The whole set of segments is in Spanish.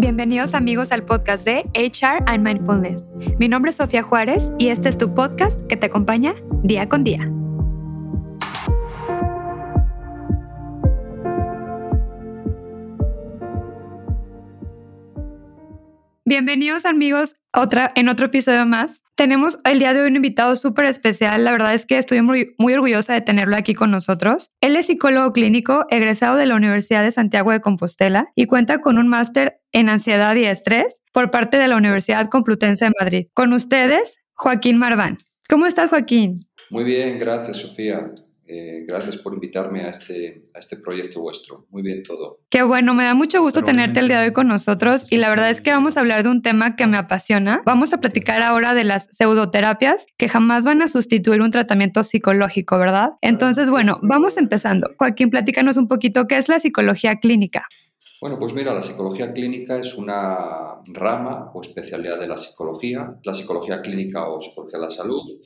Bienvenidos amigos al podcast de HR and Mindfulness. Mi nombre es Sofía Juárez y este es tu podcast que te acompaña día con día. Bienvenidos amigos otra, en otro episodio más. Tenemos el día de hoy un invitado súper especial. La verdad es que estoy muy, muy orgullosa de tenerlo aquí con nosotros. Él es psicólogo clínico, egresado de la Universidad de Santiago de Compostela y cuenta con un máster en ansiedad y estrés por parte de la Universidad Complutense de Madrid. Con ustedes, Joaquín Marván. ¿Cómo estás, Joaquín? Muy bien, gracias, Sofía. Eh, gracias por invitarme a este, a este proyecto vuestro. Muy bien todo. Qué bueno, me da mucho gusto tenerte el día de hoy con nosotros y la verdad es que vamos a hablar de un tema que me apasiona. Vamos a platicar ahora de las pseudoterapias que jamás van a sustituir un tratamiento psicológico, ¿verdad? Entonces, bueno, vamos empezando. Joaquín, platícanos un poquito qué es la psicología clínica. Bueno, pues mira, la psicología clínica es una rama o especialidad de la psicología, la psicología clínica o psicología de la salud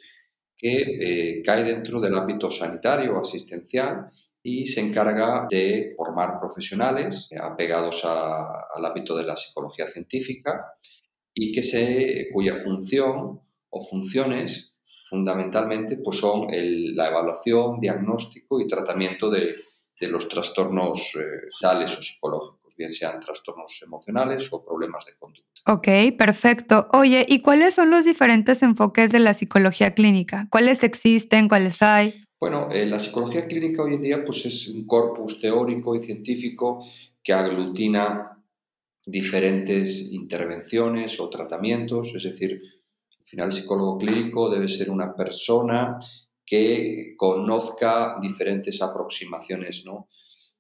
que eh, cae dentro del ámbito sanitario o asistencial y se encarga de formar profesionales apegados al ámbito de la psicología científica y que se, cuya función o funciones fundamentalmente pues son la evaluación, diagnóstico y tratamiento de, los trastornos eh, tales o psicológicos bien sean trastornos emocionales o problemas de conducta. Ok, perfecto. Oye, ¿y cuáles son los diferentes enfoques de la psicología clínica? ¿Cuáles existen? ¿Cuáles hay? Bueno, eh, la psicología clínica hoy en día pues, es un corpus teórico y científico que aglutina diferentes intervenciones o tratamientos, es decir, al final el psicólogo clínico debe ser una persona que conozca diferentes aproximaciones ¿no?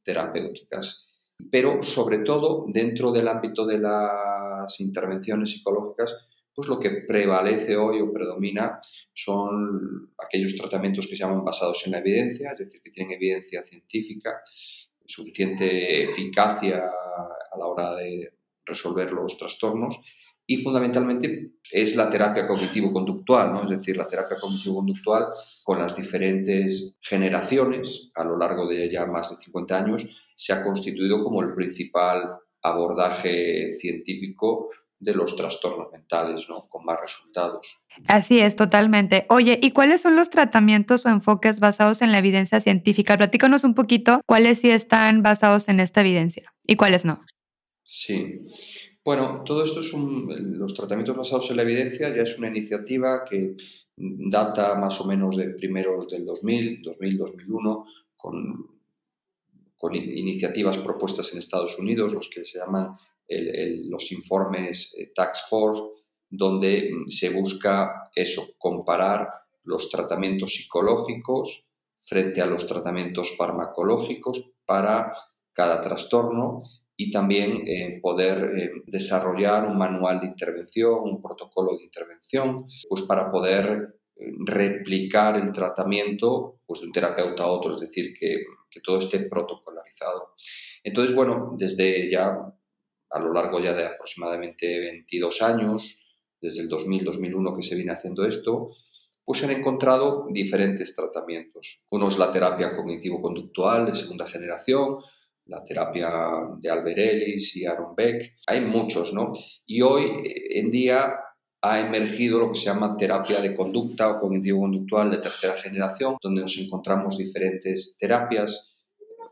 terapéuticas pero sobre todo dentro del ámbito de las intervenciones psicológicas, pues lo que prevalece hoy o predomina son aquellos tratamientos que se llaman basados en la evidencia, es decir, que tienen evidencia científica, suficiente eficacia a la hora de resolver los trastornos y fundamentalmente es la terapia cognitivo-conductual, ¿no? es decir, la terapia cognitivo-conductual con las diferentes generaciones a lo largo de ya más de 50 años se ha constituido como el principal abordaje científico de los trastornos mentales, ¿no? Con más resultados. Así es, totalmente. Oye, ¿y cuáles son los tratamientos o enfoques basados en la evidencia científica? Platícanos un poquito cuáles sí están basados en esta evidencia y cuáles no. Sí. Bueno, todo esto es un, los tratamientos basados en la evidencia ya es una iniciativa que data más o menos de primeros del 2000, 2000, 2001, con con iniciativas propuestas en Estados Unidos, los que se llaman los informes eh, Tax Force, donde mm, se busca eso, comparar los tratamientos psicológicos frente a los tratamientos farmacológicos para cada trastorno y también eh, poder eh, desarrollar un manual de intervención, un protocolo de intervención, pues para poder replicar el tratamiento pues, de un terapeuta a otro, es decir, que que todo esté protocolarizado. Entonces, bueno, desde ya a lo largo ya de aproximadamente 22 años, desde el 2000-2001 que se viene haciendo esto, pues se han encontrado diferentes tratamientos. Uno es la terapia cognitivo-conductual de segunda generación, la terapia de Albert Ellis y Aaron Beck. Hay muchos, ¿no? Y hoy en día ha emergido lo que se llama terapia de conducta o cognitivo-conductual de tercera generación, donde nos encontramos diferentes terapias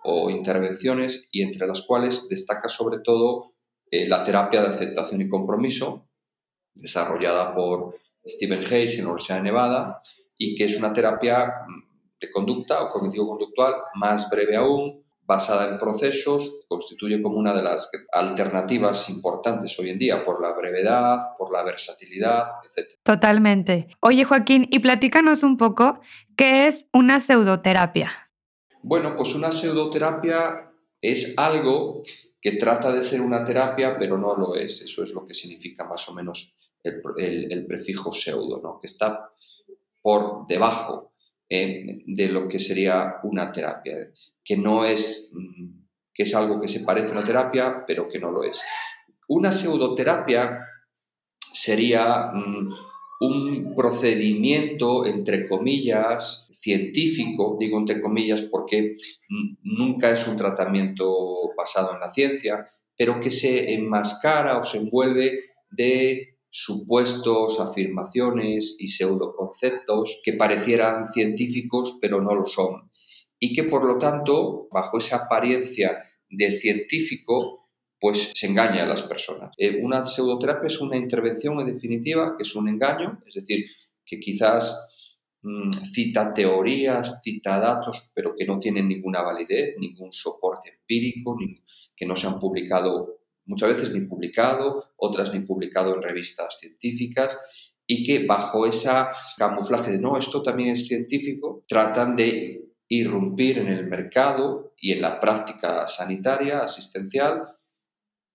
o intervenciones y entre las cuales destaca sobre todo eh, la terapia de aceptación y compromiso, desarrollada por Stephen Hayes en la Universidad de Nevada y que es una terapia mm, de conducta o cognitivo-conductual más breve aún, basada en procesos, constituye como una de las alternativas importantes hoy en día por la brevedad, por la versatilidad, etc. Totalmente. Oye Joaquín, y platícanos un poco, ¿qué es una pseudoterapia? Bueno, pues una pseudoterapia es algo que trata de ser una terapia, pero no lo es. Eso es lo que significa más o menos el, prefijo pseudo, ¿no? que está por debajo eh, de lo que sería una terapia que no es, mm, que es algo que se parece a una terapia, pero que no lo es. Una pseudoterapia sería mm, un procedimiento, entre comillas, científico, digo entre comillas porque nunca es un tratamiento basado en la ciencia, pero que se enmascara o se envuelve de supuestos, afirmaciones y pseudoconceptos que parecieran científicos pero no lo son. Y que por lo tanto, bajo esa apariencia de científico, pues se engaña a las personas. Eh, una pseudoterapia es una intervención en definitiva, que es un engaño, es decir, que quizás mm, cita teorías, cita datos, pero que no tienen ninguna validez, ningún soporte empírico, que no se han publicado muchas veces ni publicado, otras ni publicado en revistas científicas y que bajo esa camuflaje de no, esto también es científico, tratan de irrumpir en el mercado y en la práctica sanitaria, asistencial,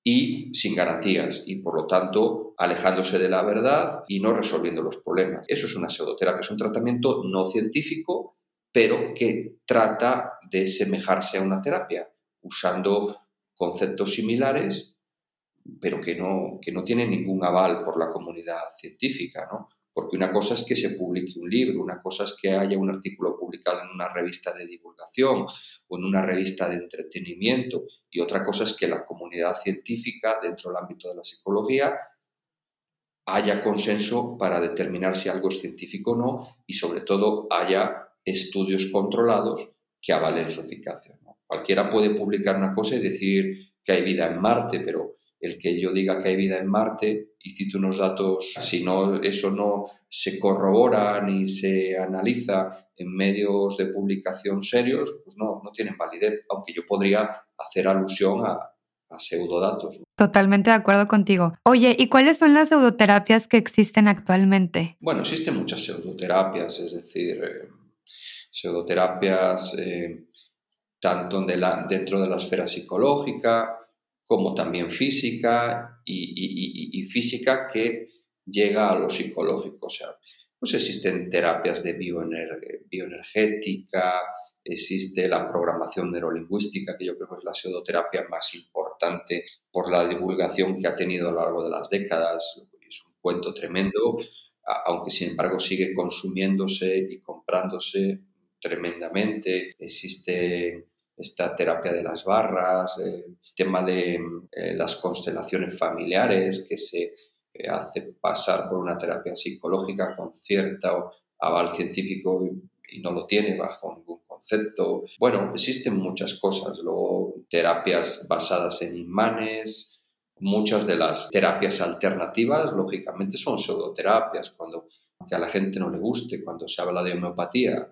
y sin garantías y por lo tanto alejándose de la verdad y no resolviendo los problemas. Eso es una pseudoterapia, es un tratamiento no científico, pero que trata de semejarse a una terapia, usando conceptos similares pero que no, que no tiene ningún aval por la comunidad científica, ¿no? Porque una cosa es que se publique un libro, una cosa es que haya un artículo publicado en una revista de divulgación o en una revista de entretenimiento, y otra cosa es que la comunidad científica, dentro del ámbito de la psicología, haya consenso para determinar si algo es científico o no, y sobre todo haya estudios controlados que avalen su eficacia. Cualquiera puede publicar una cosa y decir que hay vida en Marte, pero el que yo diga que hay vida en Marte y cite unos datos, si no, eso no se corrobora ni se analiza en medios de publicación serios, pues no, no tienen validez, aunque yo podría hacer alusión a, a pseudodatos. Totalmente de acuerdo contigo. Oye, ¿y cuáles son las pseudoterapias que existen actualmente? Bueno, existen muchas pseudoterapias, es decir, eh, pseudoterapias eh, tanto de la, dentro de la esfera psicológica, como también física y, física que llega a lo psicológico. O sea, pues existen terapias de bioenergética, existe la programación neurolingüística, que yo creo que es la pseudoterapia más importante por la divulgación que ha tenido a lo largo de las décadas. Es un cuento tremendo, aunque sin embargo sigue consumiéndose y comprándose tremendamente. Existe esta terapia de las barras, el tema de eh, las constelaciones familiares, que se eh, hace pasar por una terapia psicológica con cierto aval científico y, no lo tiene bajo ningún concepto. Bueno, existen muchas cosas, luego terapias basadas en imanes, muchas de las terapias alternativas, lógicamente, son pseudoterapias, cuando que a la gente no le guste, cuando se habla de homeopatía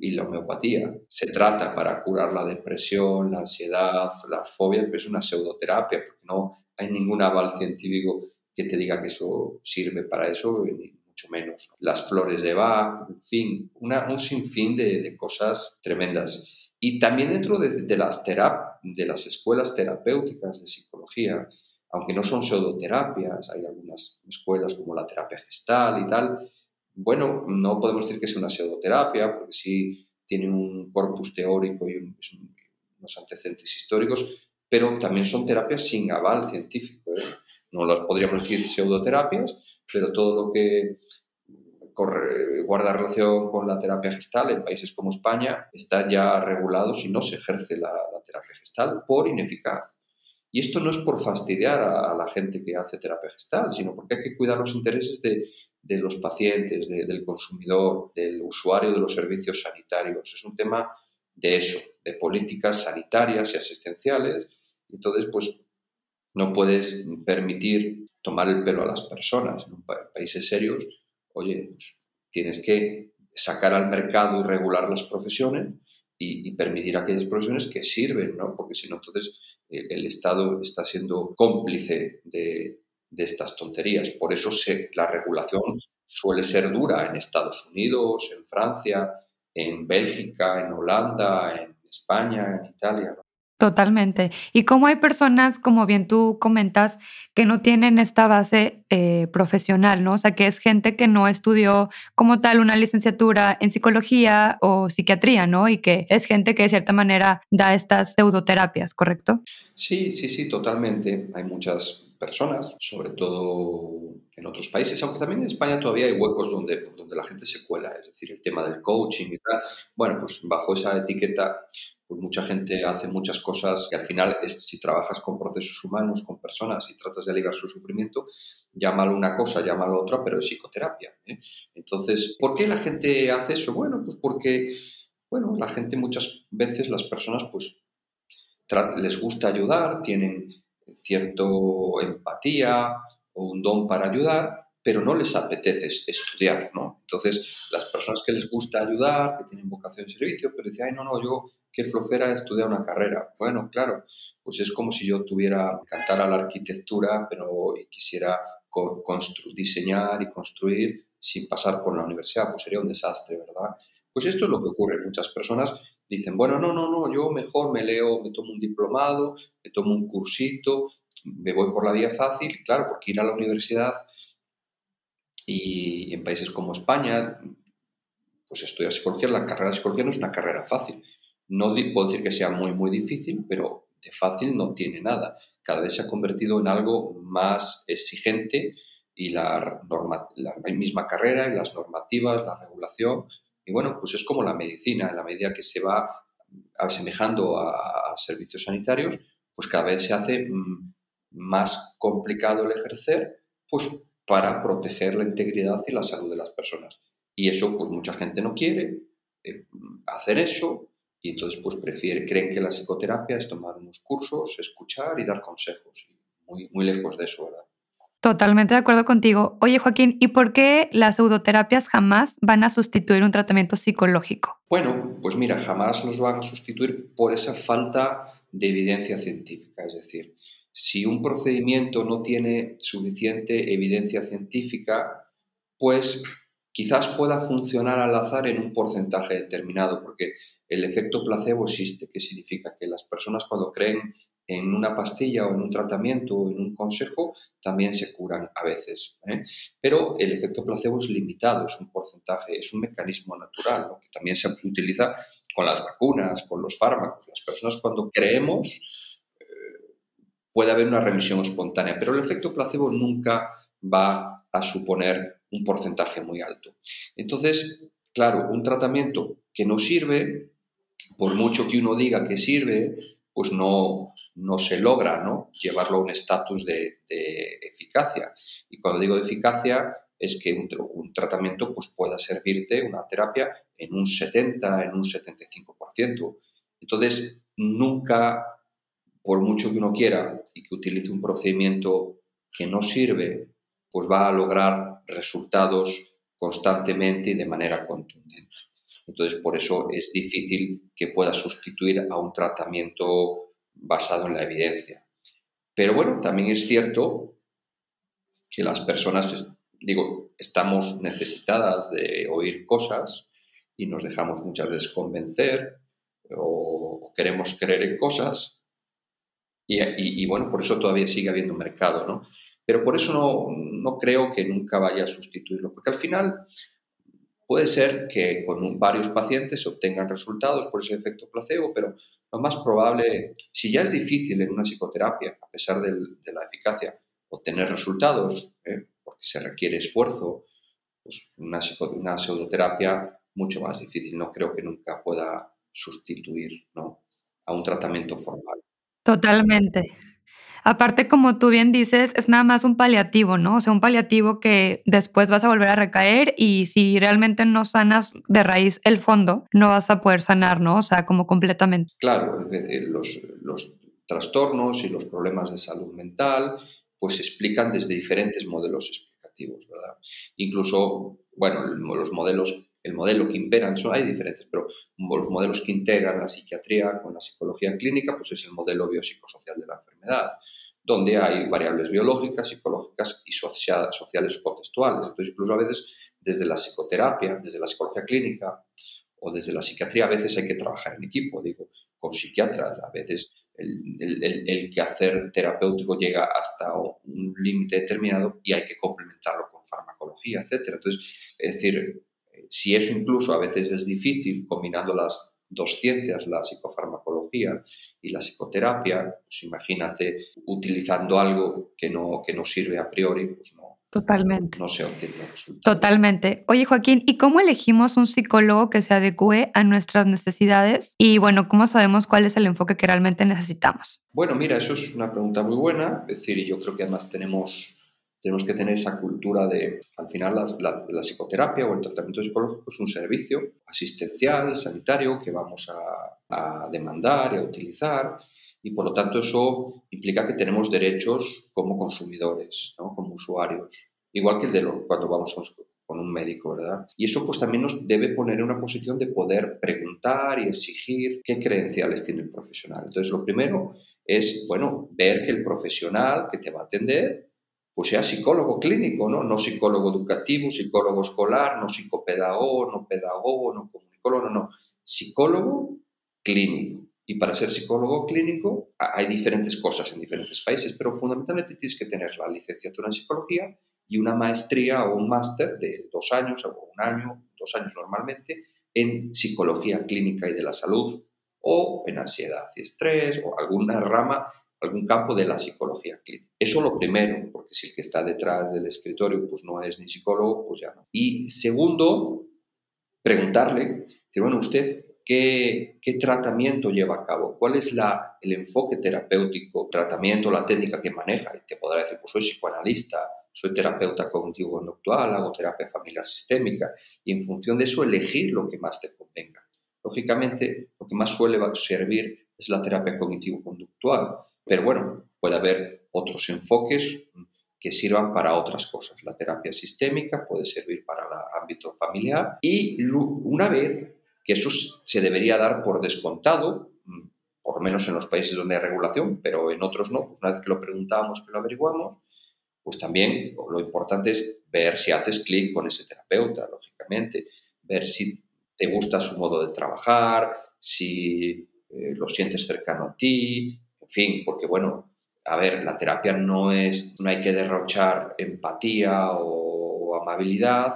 y, la homeopatía se trata para curar la depresión, la ansiedad, las fobias, pero es una pseudoterapia, porque no hay ningún aval científico que te diga que eso sirve para eso, ni mucho menos. Las flores de Bach, en fin, una, un sinfín de, de, cosas tremendas. Y también dentro de, de las de las escuelas terapéuticas de psicología, aunque no son pseudoterapias, hay algunas escuelas como la terapia gestal y tal, bueno, no podemos decir que sea una pseudoterapia, porque sí tiene un corpus teórico y unos antecedentes históricos, pero también son terapias sin aval científico. ¿eh? No las podríamos decir pseudoterapias, pero todo lo que guarda relación con la terapia gestal en países como España está ya regulado si no se ejerce la, terapia gestal por ineficaz. Y esto no es por fastidiar a, la gente que hace terapia gestal, sino porque hay que cuidar los intereses de, de los pacientes, del consumidor, del usuario de los servicios sanitarios. Es un tema de eso, de políticas sanitarias y asistenciales. Entonces, pues no puedes permitir tomar el pelo a las personas. En países serios, oye, pues, tienes que sacar al mercado y regular las profesiones y, permitir aquellas profesiones que sirven, ¿no? Porque si no, entonces el Estado está siendo cómplice de, de estas tonterías. Por eso se, la regulación suele ser dura en Estados Unidos, en Francia, en Bélgica, en Holanda, en España, en Italia. Totalmente. Y como hay personas, como bien tú comentas, que no tienen esta base eh, profesional, ¿no? O sea, que es gente que no estudió como tal una licenciatura en psicología o psiquiatría, ¿no? Y que es gente que de cierta manera da estas pseudoterapias, ¿correcto? Sí, sí, sí, totalmente. Hay muchas personas, sobre todo en otros países, aunque también en España todavía hay huecos donde, donde la gente se cuela, es decir, el tema del coaching y tal. Bueno, pues bajo esa etiqueta pues mucha gente hace muchas cosas que al final, es, si trabajas con procesos humanos, con personas y tratas de aliviar su sufrimiento, llámalo una cosa, llámalo otra, pero es psicoterapia. ¿eh? Entonces, ¿por qué la gente hace eso? Bueno, pues porque, bueno, la gente muchas veces, las personas, pues les gusta ayudar, tienen cierto empatía o un don para ayudar, pero no les apetece estudiar, ¿no? Entonces, las personas que les gusta ayudar, que tienen vocación de servicio, pero dicen, ay, no, no, yo qué flojera estudiar una carrera. Bueno, claro, pues es como si yo tuviera, a la arquitectura, pero quisiera diseñar y construir sin pasar por la universidad, pues sería un desastre, ¿verdad? Pues esto es lo que ocurre. Muchas personas dicen, bueno, no, no, no, yo mejor me leo, me tomo un diplomado, me tomo un cursito, me voy por la vía fácil, claro, porque ir a la universidad y en países como España, pues estudiar psicología, la carrera de psicología no es una carrera fácil. No puedo decir que sea muy, muy difícil, pero de fácil no tiene nada. Cada vez se ha convertido en algo más exigente y la, la misma carrera y las normativas, la regulación. Y bueno, pues es como la medicina, en la medida que se va asemejando a, servicios sanitarios, pues cada vez se hace mm, más complicado el ejercer, pues para proteger la integridad y la salud de las personas. Y eso, pues mucha gente no quiere eh, hacer eso y entonces pues prefiere, creen que la psicoterapia es tomar unos cursos, escuchar y dar consejos. Muy, muy lejos de eso, ¿verdad? Totalmente de acuerdo contigo. Oye, Joaquín, ¿y por qué las pseudoterapias jamás van a sustituir un tratamiento psicológico? Bueno, pues mira, jamás los van a sustituir por esa falta de evidencia científica. Es decir, si un procedimiento no tiene suficiente evidencia científica, pues quizás pueda funcionar al azar en un porcentaje determinado, porque el efecto placebo existe, que significa que las personas cuando creen en una pastilla o en un tratamiento o en un consejo también se curan a veces. ¿eh? Pero el efecto placebo es limitado, es un porcentaje, es un mecanismo natural, que también se utiliza con las vacunas, con los fármacos. Las personas cuando creemos puede haber una remisión espontánea, pero el efecto placebo nunca va a suponer un porcentaje muy alto. Entonces, claro, un tratamiento que no sirve, por mucho que uno diga que sirve, pues no, no se logra ¿no? llevarlo a un estatus de, eficacia. Y cuando digo de eficacia, es que un, tratamiento pues, pueda servirte, una terapia, en un 70, en un 75%. Entonces, nunca por mucho que uno quiera y que utilice un procedimiento que no sirve, pues va a lograr resultados constantemente y de manera contundente. Entonces, por eso es difícil que pueda sustituir a un tratamiento basado en la evidencia. Pero bueno, también es cierto que las personas, digo, estamos necesitadas de oír cosas y nos dejamos muchas veces convencer o queremos creer en cosas y, bueno, por eso todavía sigue habiendo mercado, ¿no? Pero por eso no, no creo que nunca vaya a sustituirlo, porque al final puede ser que con varios pacientes se obtengan resultados por ese efecto placebo, pero lo más probable, si ya es difícil en una psicoterapia, a pesar de la eficacia, obtener resultados, ¿eh? porque se requiere esfuerzo, pues una, una pseudoterapia mucho más difícil. No creo que nunca pueda sustituir ¿no? a un tratamiento formal. Totalmente. Aparte, como tú bien dices, es nada más un paliativo, ¿no? O sea, un paliativo que después vas a volver a recaer y si realmente no sanas de raíz el fondo, no vas a poder sanar, ¿no? O sea, como completamente. Claro, los, los trastornos y los problemas de salud mental, pues se explican desde diferentes modelos explicativos, ¿verdad? Incluso, bueno, los modelos el modelo que imperan, son, hay diferentes, pero los modelos que integran la psiquiatría con la psicología clínica, pues es el modelo biopsicosocial de la enfermedad, donde hay variables biológicas, psicológicas y sociales, sociales contextuales. Entonces, incluso a veces desde la psicoterapia, desde la psicología clínica o desde la psiquiatría, a veces hay que trabajar en equipo, digo, con psiquiatras, a veces el, el, el quehacer terapéutico llega hasta un límite determinado y hay que complementarlo con farmacología, etc. Entonces, es decir, si eso incluso a veces es difícil combinando las dos ciencias, la psicofarmacología y la psicoterapia, pues imagínate utilizando algo que no, que no sirve a priori, pues no, Totalmente. no se obtienen los resultados. Totalmente. Oye, Joaquín, ¿y cómo elegimos un psicólogo que se adecue a nuestras necesidades? Y bueno, ¿cómo sabemos cuál es el enfoque que realmente necesitamos? Bueno, mira, eso es una pregunta muy buena. Es decir, yo creo que además tenemos, tenemos que tener esa cultura de, al final, la, la, psicoterapia o el tratamiento psicológico es un servicio asistencial, sanitario, que vamos a, a demandar y a utilizar y por lo tanto eso implica que tenemos derechos como consumidores, ¿no? como usuarios, igual que el de lo, cuando vamos con un médico, ¿verdad? Y eso pues también nos debe poner en una posición de poder preguntar y exigir qué credenciales tiene el profesional. Entonces lo primero es, bueno, ver que el profesional que te va a atender pues sea psicólogo clínico, ¿no? No psicólogo educativo, psicólogo escolar, no psicopedagogo, no pedagogo, no comunicólogo, no, no, psicólogo clínico. Y para ser psicólogo clínico hay diferentes cosas en diferentes países, pero fundamentalmente tienes que tener la licenciatura en psicología y una maestría o un máster de dos años o un año, dos años normalmente, en psicología clínica y de la salud o en ansiedad y estrés o alguna rama, algún campo de la psicología clínica. Eso lo primero, porque si el que está detrás del escritorio pues no es ni psicólogo, pues ya no. Y segundo, preguntarle, bueno, usted ¿Qué, tratamiento lleva a cabo? ¿Cuál es la, el enfoque terapéutico, tratamiento, la técnica que maneja? Y te podrá decir, pues soy psicoanalista, soy terapeuta cognitivo-conductual, hago terapia familiar sistémica y en función de eso elegir lo que más te convenga. Lógicamente, lo que más suele servir es la terapia cognitivo-conductual, pero bueno, puede haber otros enfoques que sirvan para otras cosas. La terapia sistémica puede servir para el ámbito familiar y una vez que eso se debería dar por descontado, por menos en los países donde hay regulación, pero en otros no. Pues una vez que lo preguntamos, que lo averiguamos, pues también lo importante es ver si haces clic con ese terapeuta, lógicamente, ver si te gusta su modo de trabajar, si eh, lo sientes cercano a ti, fin, porque bueno, a ver, la terapia no es, no hay que derrochar empatía o amabilidad,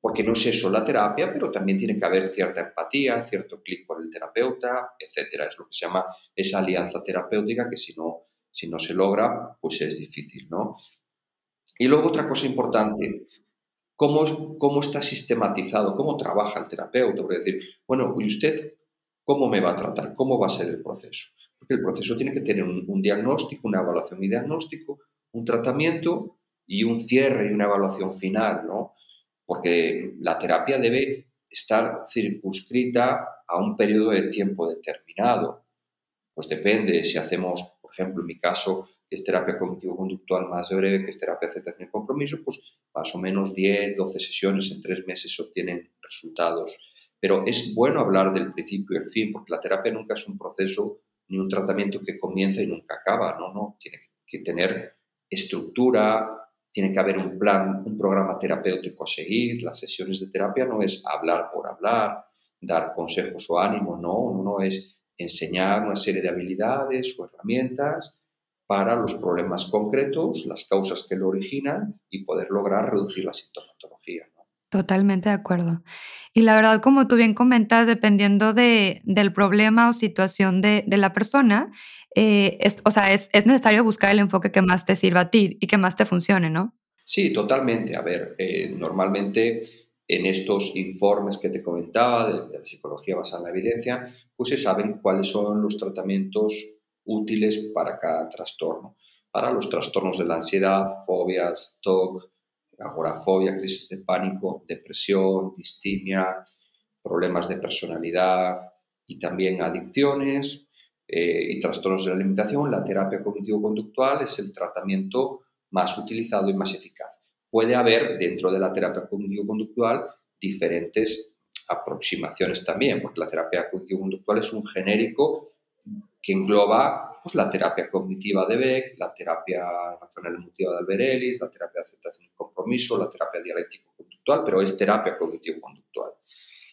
porque no es eso la terapia, pero también tiene que haber cierta empatía, cierto clic con el terapeuta, etcétera. Es lo que se llama esa alianza terapéutica que si no, si no se logra, pues es difícil, ¿no? Y luego otra cosa importante, ¿cómo, cómo está sistematizado? ¿Cómo trabaja el terapeuta? Por decir, bueno, ¿y usted cómo me va a tratar? ¿Cómo va a ser el proceso? Porque el proceso tiene que tener un, diagnóstico, una evaluación y diagnóstico, un tratamiento y un cierre y una evaluación final, ¿no? porque la terapia debe estar circunscrita a un periodo de tiempo determinado. Pues depende, si hacemos, por ejemplo, en mi caso, es terapia cognitivo-conductual más breve, que es terapia aceptación y compromiso, pues más o menos 10, 12 sesiones en tres meses se obtienen resultados. Pero es bueno hablar del principio y el fin, porque la terapia nunca es un proceso ni un tratamiento que comienza y nunca acaba, ¿no? no tiene que tener estructura, tiene que haber un plan, un programa terapéutico a seguir. Las sesiones de terapia no es hablar por hablar, dar consejos o ánimo, no, no es enseñar una serie de habilidades o herramientas para los problemas concretos, las causas que lo originan y poder lograr reducir la sintomatología. Totalmente de acuerdo. Y la verdad, como tú bien comentas, dependiendo de, del problema o situación de, de la persona, eh, es, o sea, es, es, necesario buscar el enfoque que más te sirva a ti y que más te funcione, ¿no? Sí, totalmente. A ver, eh, normalmente en estos informes que te comentaba de, de, la psicología basada en la evidencia, pues se saben cuáles son los tratamientos útiles para cada trastorno. Para los trastornos de la ansiedad, fobias, TOC, agorafobia, crisis de pánico, depresión, distimia, problemas de personalidad y también adicciones eh, y trastornos de la alimentación, la terapia cognitivo-conductual es el tratamiento más utilizado y más eficaz. Puede haber dentro de la terapia cognitivo-conductual diferentes aproximaciones también, porque la terapia cognitivo-conductual es un genérico que engloba pues, la terapia cognitiva de Beck, la terapia racional emotiva de Alberelis, la terapia de aceptación y compromiso, la terapia dialéctico-conductual, pero es terapia cognitivo-conductual.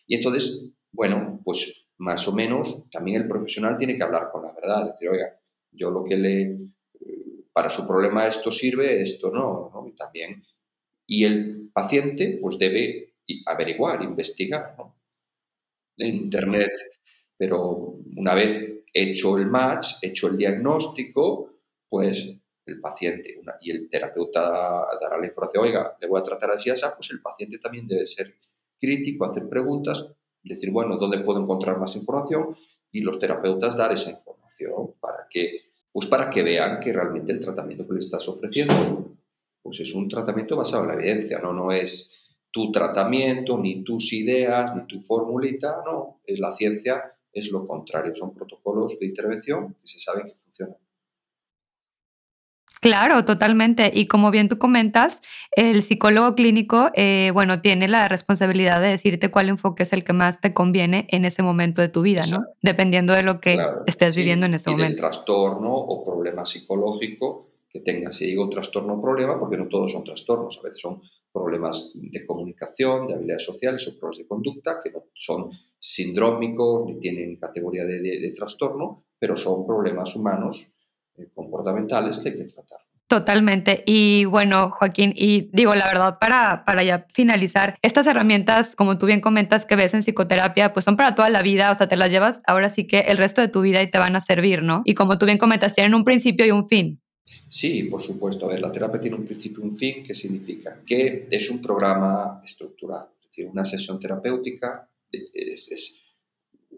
Y entonces, bueno, pues más o menos también el profesional tiene que hablar con la verdad, decir, oiga, yo lo que le, para su problema esto sirve, esto no, ¿no? Y también, y el paciente pues debe averiguar, investigar, ¿no? Internet, pero una vez hecho el match, hecho el diagnóstico, pues el paciente y el terapeuta dará la información, oiga, le voy a tratar así, así, pues el paciente también debe ser crítico, hacer preguntas, decir, bueno, ¿dónde puedo encontrar más información? Y los terapeutas dar esa información para que, pues para que vean que realmente el tratamiento que le estás ofreciendo pues es un tratamiento basado en la evidencia, no, no es tu tratamiento, ni tus ideas, ni tu formulita, no, es la ciencia, es lo contrario, son protocolos de intervención que se sabe que funcionan. Claro, totalmente. Y como bien tú comentas, el psicólogo clínico, eh, bueno, tiene la responsabilidad de decirte cuál enfoque es el que más te conviene en ese momento de tu vida, ¿no? Dependiendo de lo que estés viviendo en ese y momento. Del trastorno o problema psicológico que tengas. Si digo trastorno o problema, porque no todos son trastornos, a veces son problemas de comunicación, de habilidades sociales o problemas de conducta, que no son sindrómicos ni tienen categoría de trastorno, pero son problemas humanos eh, comportamentales que hay que tratar. Totalmente. Y bueno, Joaquín, y digo la verdad, para, para ya finalizar, estas herramientas, como tú bien comentas, que ves en psicoterapia, pues son para toda la vida, o sea, te las llevas ahora sí que el resto de tu vida y te van a servir, ¿no? Y como tú bien comentas, tienen un principio y un fin. Sí, por supuesto. A ver, la terapia tiene un principio y un fin, ¿qué significa? Que es un programa estructurado, es decir, una sesión terapéutica es, es,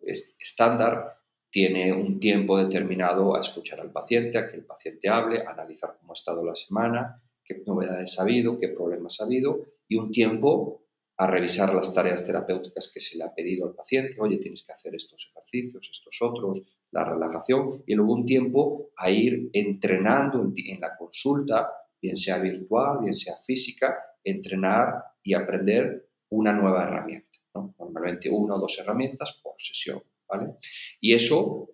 es estándar tiene un tiempo determinado a escuchar al paciente, a que el paciente hable, a analizar cómo ha estado la semana, qué novedades ha habido, qué problemas ha habido, y un tiempo a revisar las tareas terapéuticas que se le ha pedido al paciente. Oye, tienes que hacer estos ejercicios, estos otros, la relajación, y luego un tiempo a ir entrenando en, la consulta, bien sea virtual, bien sea física, entrenar y aprender una nueva herramienta. Normalmente una o dos herramientas por sesión. Y eso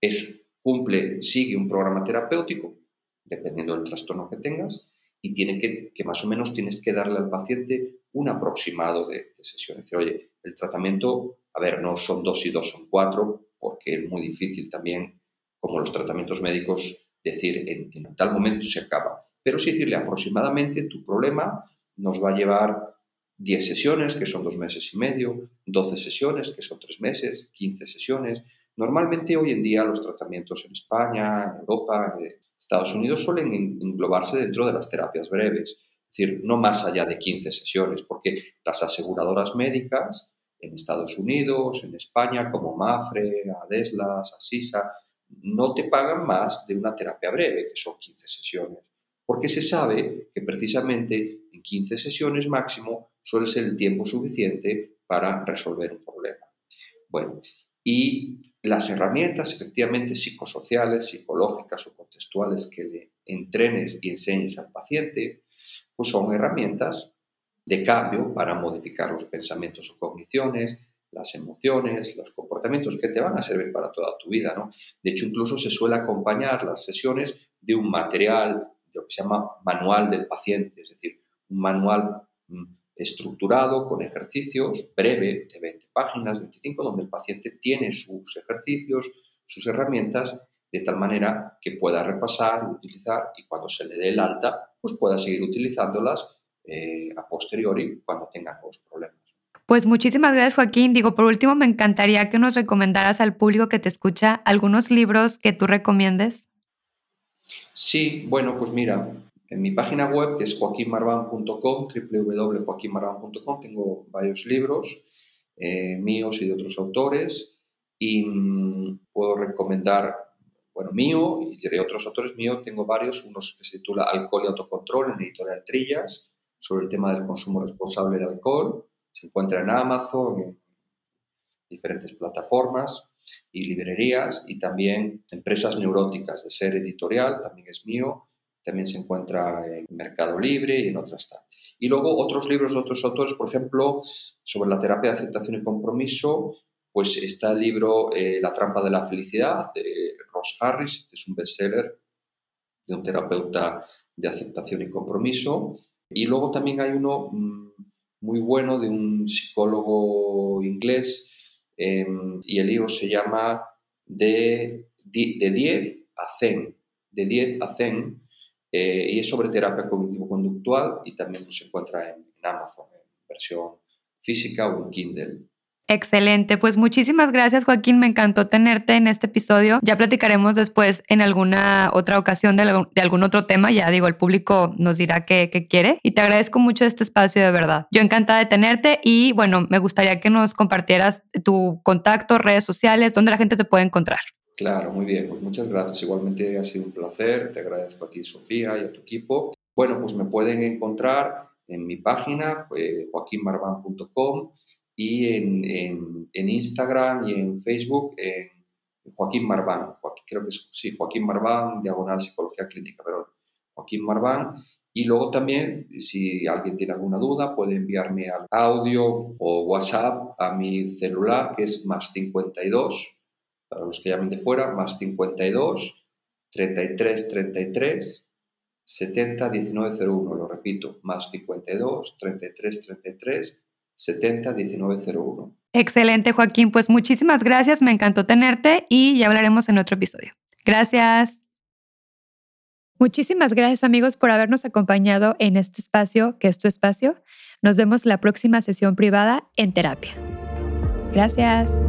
es, cumple, sigue un programa terapéutico, dependiendo del trastorno que tengas, y tiene que, que más o menos tienes que darle al paciente un aproximado de, de sesión. Es decir, oye, el tratamiento, a ver, no son dos y dos, son cuatro, porque es muy difícil también, como los tratamientos médicos, decir en, en tal momento se acaba. Pero sí decirle aproximadamente tu problema nos va a llevar 10 sesiones, que son dos meses y medio, 12 sesiones, que son tres meses, 15 sesiones. Normalmente hoy en día los tratamientos en España, en Europa, en Estados Unidos suelen englobarse dentro de las terapias breves, es decir, no más allá de 15 sesiones, porque las aseguradoras médicas en Estados Unidos, en España, como Mafre, Adeslas, Asisa, no te pagan más de una terapia breve, que son 15 sesiones, porque se sabe que precisamente en 15 sesiones máximo suele ser el tiempo suficiente para resolver un problema. Bueno, y las herramientas efectivamente psicosociales, psicológicas o contextuales que le entrenes y enseñes al paciente, pues son herramientas de cambio para modificar los pensamientos o cogniciones, las emociones, los comportamientos que te van a servir para toda tu vida. ¿no? De hecho, incluso se suele acompañar las sesiones de un material, lo que se llama manual del paciente, es decir, un manual mm, estructurado con ejercicios breve de 20 páginas, 25, donde el paciente tiene sus ejercicios, sus herramientas, de tal manera que pueda repasar, utilizar y cuando se le dé el alta, pues pueda seguir utilizándolas eh, a posteriori cuando tenga los problemas. Pues muchísimas gracias Joaquín. Digo, por último, me encantaría que nos recomendaras al público que te escucha algunos libros que tú recomiendes. Sí, bueno, pues mira, en mi página web, que es joaquinmarban.com, www.joaquinmarban.com, tengo varios libros eh, míos y de otros autores y mm, puedo recomendar, bueno, mío y de otros autores míos, tengo varios, uno que se titula Alcohol y Autocontrol en Editorial Trillas, sobre el tema del consumo responsable de alcohol, se encuentra en Amazon, en diferentes plataformas y librerías y también Empresas Neuróticas de Ser Editorial, también es mío, también se encuentra en Mercado Libre y en otras Y luego otros libros de otros autores, por ejemplo, sobre la terapia de aceptación y compromiso, pues está el libro eh, La trampa de la felicidad de Ross Harris, este es un bestseller de un terapeuta de aceptación y compromiso. Y luego también hay uno mm, muy bueno de un psicólogo inglés em, y el libro se llama De, de 10 a Zen, de 10 a eh, y es sobre terapia cognitivo-conductual y también pues, se encuentra en, Amazon, en versión física o en Kindle. Excelente, pues muchísimas gracias Joaquín, me encantó tenerte en este episodio. Ya platicaremos después en alguna otra ocasión de, algún otro tema, ya digo, el público nos dirá qué, quiere y te agradezco mucho este espacio de verdad. Yo encantada de tenerte y bueno, me gustaría que nos compartieras tu contacto, redes sociales, donde la gente te puede encontrar. Claro, muy bien, pues muchas gracias. Igualmente ha sido un placer, te agradezco a ti Sofía y a tu equipo. Bueno, pues me pueden encontrar en mi página, eh, joaquinmarban.com y en, Instagram y en Facebook en Joaquín Marván, creo que es, sí, Joaquín Marván, diagonal psicología clínica, pero Joaquín Marván. Y luego también, si alguien tiene alguna duda, puede enviarme al audio o WhatsApp a mi celular, que es más 52, para los que llamen de fuera, más 52 33 33 70 19 01. Lo repito, más 52 33 33 70 1901. Excelente, Joaquín. Pues muchísimas gracias. Me encantó tenerte y ya hablaremos en otro episodio. Gracias. Muchísimas gracias amigos por habernos acompañado en este espacio, que es tu espacio. Nos vemos la próxima sesión privada en terapia. Gracias.